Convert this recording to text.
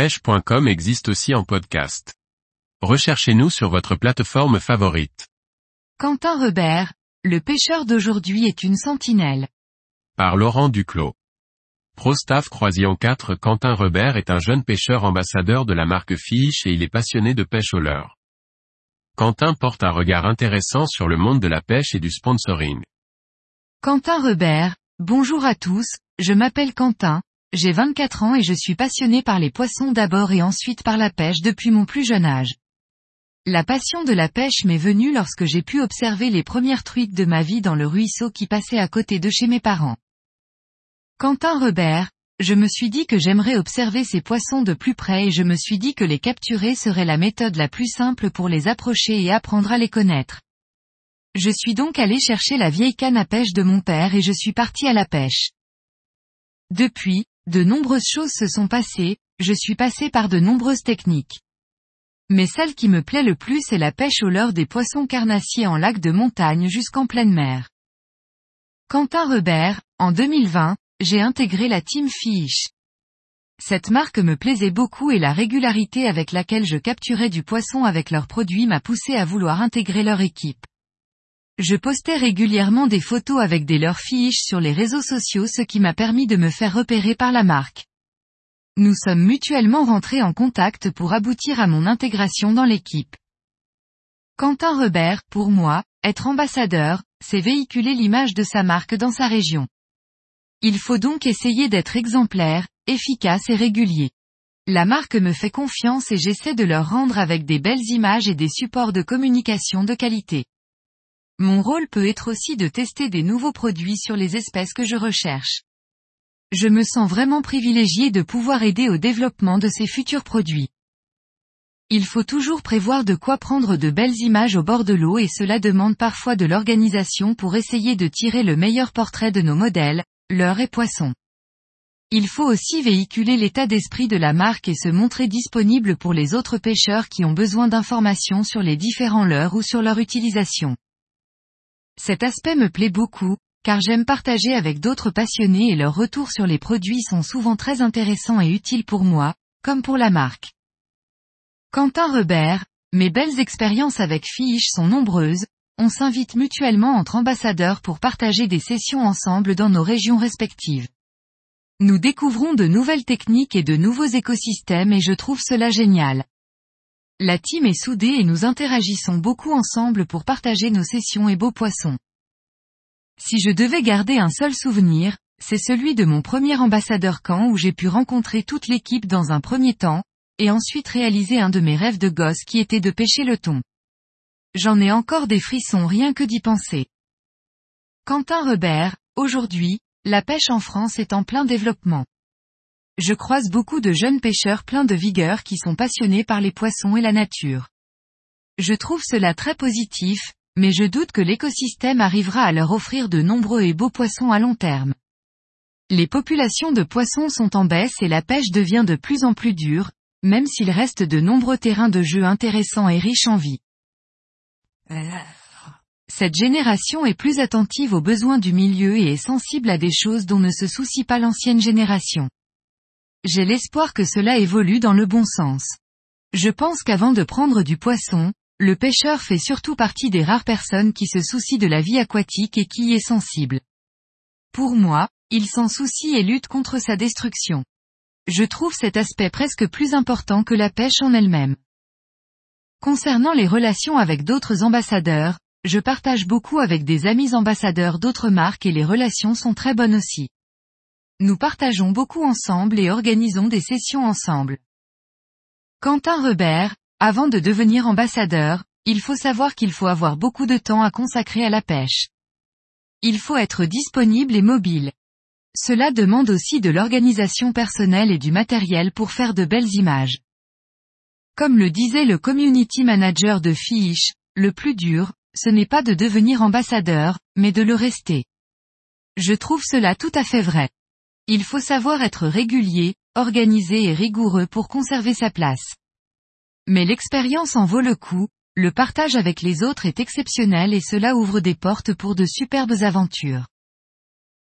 pêche.com existe aussi en podcast. Recherchez-nous sur votre plateforme favorite. Quentin Rebert, le pêcheur d'aujourd'hui est une sentinelle. Par Laurent Duclos. Prostaff Croisillon 4 Quentin Rebert est un jeune pêcheur ambassadeur de la marque Fish et il est passionné de pêche au leurre. Quentin porte un regard intéressant sur le monde de la pêche et du sponsoring. Quentin Rebert, bonjour à tous, je m'appelle Quentin, j'ai 24 ans et je suis passionné par les poissons d'abord et ensuite par la pêche depuis mon plus jeune âge. La passion de la pêche m'est venue lorsque j'ai pu observer les premières truites de ma vie dans le ruisseau qui passait à côté de chez mes parents. Quentin Rebert, je me suis dit que j'aimerais observer ces poissons de plus près et je me suis dit que les capturer serait la méthode la plus simple pour les approcher et apprendre à les connaître. Je suis donc allé chercher la vieille canne à pêche de mon père et je suis parti à la pêche. Depuis, de nombreuses choses se sont passées, je suis passé par de nombreuses techniques. Mais celle qui me plaît le plus est la pêche au leurre des poissons carnassiers en lac de montagne jusqu'en pleine mer. Quentin Rebert, en 2020, j'ai intégré la Team Fish. Cette marque me plaisait beaucoup et la régularité avec laquelle je capturais du poisson avec leurs produits m'a poussé à vouloir intégrer leur équipe. Je postais régulièrement des photos avec des leurs fiches sur les réseaux sociaux ce qui m'a permis de me faire repérer par la marque. Nous sommes mutuellement rentrés en contact pour aboutir à mon intégration dans l'équipe. Quentin Rebert, pour moi, être ambassadeur, c'est véhiculer l'image de sa marque dans sa région. Il faut donc essayer d'être exemplaire, efficace et régulier. La marque me fait confiance et j'essaie de leur rendre avec des belles images et des supports de communication de qualité. Mon rôle peut être aussi de tester des nouveaux produits sur les espèces que je recherche. Je me sens vraiment privilégié de pouvoir aider au développement de ces futurs produits. Il faut toujours prévoir de quoi prendre de belles images au bord de l'eau et cela demande parfois de l'organisation pour essayer de tirer le meilleur portrait de nos modèles, leurs et poissons. Il faut aussi véhiculer l'état d'esprit de la marque et se montrer disponible pour les autres pêcheurs qui ont besoin d'informations sur les différents leurres ou sur leur utilisation. Cet aspect me plaît beaucoup, car j'aime partager avec d'autres passionnés et leurs retours sur les produits sont souvent très intéressants et utiles pour moi, comme pour la marque. Quentin Rebert, mes belles expériences avec Fiche sont nombreuses, on s'invite mutuellement entre ambassadeurs pour partager des sessions ensemble dans nos régions respectives. Nous découvrons de nouvelles techniques et de nouveaux écosystèmes et je trouve cela génial. La team est soudée et nous interagissons beaucoup ensemble pour partager nos sessions et beaux poissons. Si je devais garder un seul souvenir, c'est celui de mon premier ambassadeur camp où j'ai pu rencontrer toute l'équipe dans un premier temps, et ensuite réaliser un de mes rêves de gosse qui était de pêcher le thon. J'en ai encore des frissons rien que d'y penser. Quentin Rebert, aujourd'hui, la pêche en France est en plein développement je croise beaucoup de jeunes pêcheurs pleins de vigueur qui sont passionnés par les poissons et la nature. Je trouve cela très positif, mais je doute que l'écosystème arrivera à leur offrir de nombreux et beaux poissons à long terme. Les populations de poissons sont en baisse et la pêche devient de plus en plus dure, même s'il reste de nombreux terrains de jeu intéressants et riches en vie. Cette génération est plus attentive aux besoins du milieu et est sensible à des choses dont ne se soucie pas l'ancienne génération. J'ai l'espoir que cela évolue dans le bon sens. Je pense qu'avant de prendre du poisson, le pêcheur fait surtout partie des rares personnes qui se soucient de la vie aquatique et qui y est sensible. Pour moi, il s'en soucie et lutte contre sa destruction. Je trouve cet aspect presque plus important que la pêche en elle-même. Concernant les relations avec d'autres ambassadeurs, je partage beaucoup avec des amis ambassadeurs d'autres marques et les relations sont très bonnes aussi. Nous partageons beaucoup ensemble et organisons des sessions ensemble. Quentin Rebert, avant de devenir ambassadeur, il faut savoir qu'il faut avoir beaucoup de temps à consacrer à la pêche. Il faut être disponible et mobile. Cela demande aussi de l'organisation personnelle et du matériel pour faire de belles images. Comme le disait le community manager de Fish, le plus dur, ce n'est pas de devenir ambassadeur, mais de le rester. Je trouve cela tout à fait vrai. Il faut savoir être régulier, organisé et rigoureux pour conserver sa place. Mais l'expérience en vaut le coup, le partage avec les autres est exceptionnel et cela ouvre des portes pour de superbes aventures.